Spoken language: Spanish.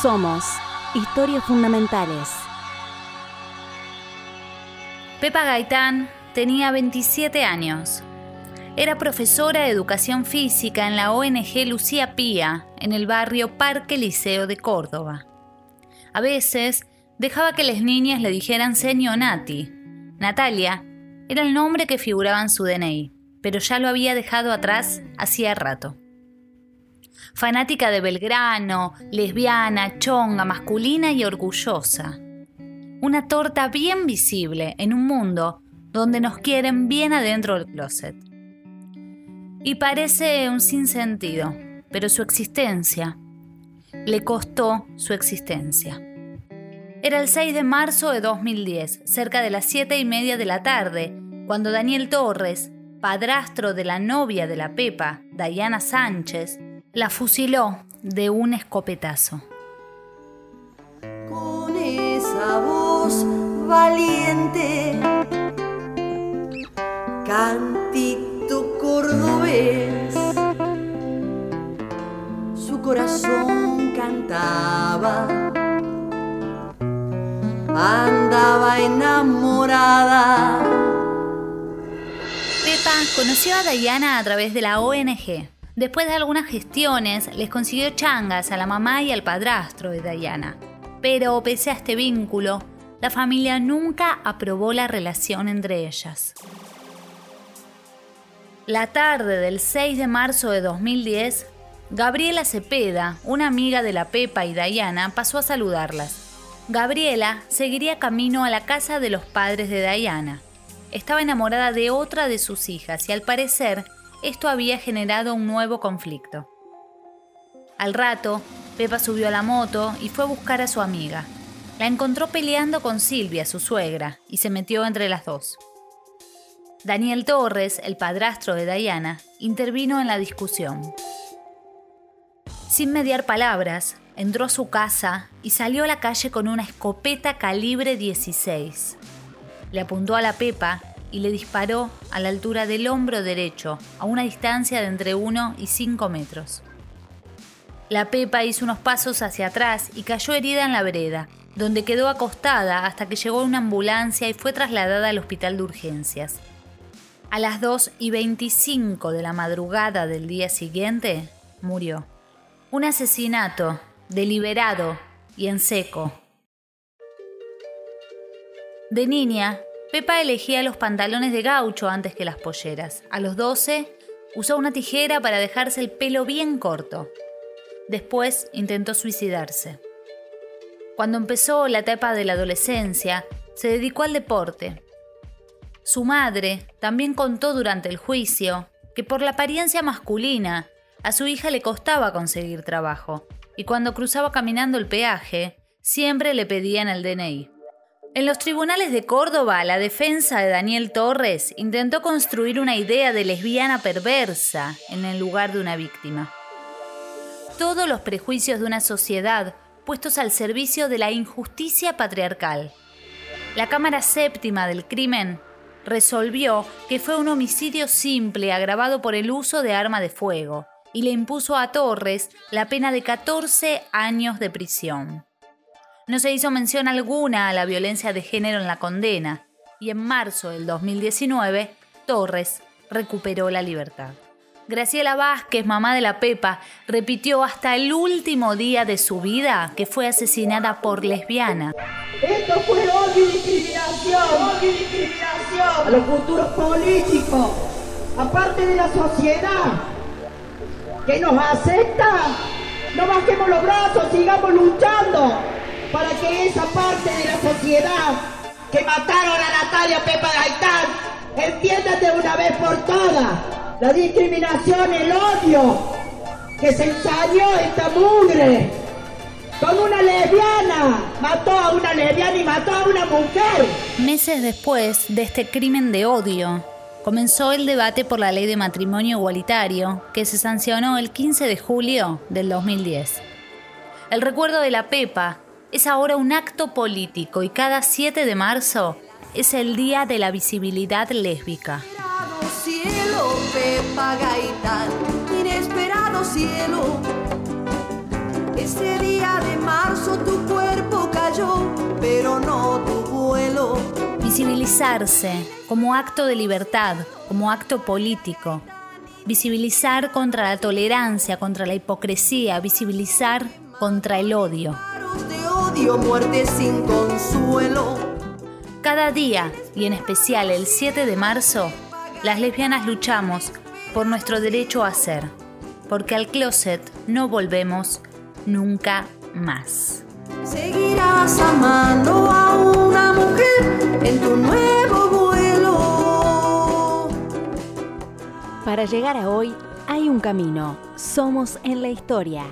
Somos Historias Fundamentales. Pepa Gaitán tenía 27 años. Era profesora de educación física en la ONG Lucía Pía, en el barrio Parque Liceo de Córdoba. A veces dejaba que las niñas le dijeran señor Nati. Natalia era el nombre que figuraba en su DNI, pero ya lo había dejado atrás hacía rato. Fanática de Belgrano, lesbiana, chonga, masculina y orgullosa. Una torta bien visible en un mundo donde nos quieren bien adentro del closet. Y parece un sinsentido, pero su existencia le costó su existencia. Era el 6 de marzo de 2010, cerca de las 7 y media de la tarde, cuando Daniel Torres, padrastro de la novia de la Pepa, Diana Sánchez, la fusiló de un escopetazo. Con esa voz valiente, cantito cordobés, su corazón cantaba, andaba enamorada. Pepa conoció a Diana a través de la ONG. Después de algunas gestiones, les consiguió changas a la mamá y al padrastro de Diana. Pero pese a este vínculo, la familia nunca aprobó la relación entre ellas. La tarde del 6 de marzo de 2010, Gabriela Cepeda, una amiga de la Pepa y Diana, pasó a saludarlas. Gabriela seguiría camino a la casa de los padres de Diana. Estaba enamorada de otra de sus hijas y al parecer esto había generado un nuevo conflicto. Al rato, Pepa subió a la moto y fue a buscar a su amiga. La encontró peleando con Silvia, su suegra, y se metió entre las dos. Daniel Torres, el padrastro de Diana, intervino en la discusión. Sin mediar palabras, entró a su casa y salió a la calle con una escopeta calibre 16. Le apuntó a la Pepa y le disparó a la altura del hombro derecho, a una distancia de entre 1 y 5 metros. La Pepa hizo unos pasos hacia atrás y cayó herida en la vereda, donde quedó acostada hasta que llegó una ambulancia y fue trasladada al hospital de urgencias. A las 2 y 25 de la madrugada del día siguiente, murió. Un asesinato, deliberado y en seco. De niña, Pepa elegía los pantalones de gaucho antes que las polleras. A los 12 usó una tijera para dejarse el pelo bien corto. Después intentó suicidarse. Cuando empezó la etapa de la adolescencia, se dedicó al deporte. Su madre también contó durante el juicio que por la apariencia masculina a su hija le costaba conseguir trabajo y cuando cruzaba caminando el peaje siempre le pedían el DNI. En los tribunales de Córdoba, la defensa de Daniel Torres intentó construir una idea de lesbiana perversa en el lugar de una víctima. Todos los prejuicios de una sociedad puestos al servicio de la injusticia patriarcal. La Cámara Séptima del Crimen resolvió que fue un homicidio simple agravado por el uso de arma de fuego y le impuso a Torres la pena de 14 años de prisión. No se hizo mención alguna a la violencia de género en la condena y en marzo del 2019 Torres recuperó la libertad. Graciela Vázquez, mamá de la Pepa, repitió hasta el último día de su vida que fue asesinada por lesbiana. Esto fue odio y discriminación, odio y discriminación a los futuros políticos, aparte de la sociedad que nos acepta. No bajemos los brazos, sigamos luchando para que esa parte de la sociedad que mataron a Natalia Pepa Gaitán entienda de una vez por todas la discriminación, el odio que se ensañó esta mugre con una lesbiana. Mató a una lesbiana y mató a una mujer. Meses después de este crimen de odio, comenzó el debate por la ley de matrimonio igualitario que se sancionó el 15 de julio del 2010. El recuerdo de la Pepa es ahora un acto político y cada 7 de marzo es el Día de la Visibilidad Lésbica. cielo, Pepa Gaitán, inesperado cielo, ese día de marzo tu cuerpo cayó, pero no tu vuelo. Visibilizarse como acto de libertad, como acto político. Visibilizar contra la tolerancia, contra la hipocresía, visibilizar contra el odio. Odio, muerte sin consuelo. Cada día, y en especial el 7 de marzo, las lesbianas luchamos por nuestro derecho a ser, porque al closet no volvemos nunca más. Seguirás amando a una mujer en tu nuevo vuelo. Para llegar a hoy hay un camino. Somos en la historia.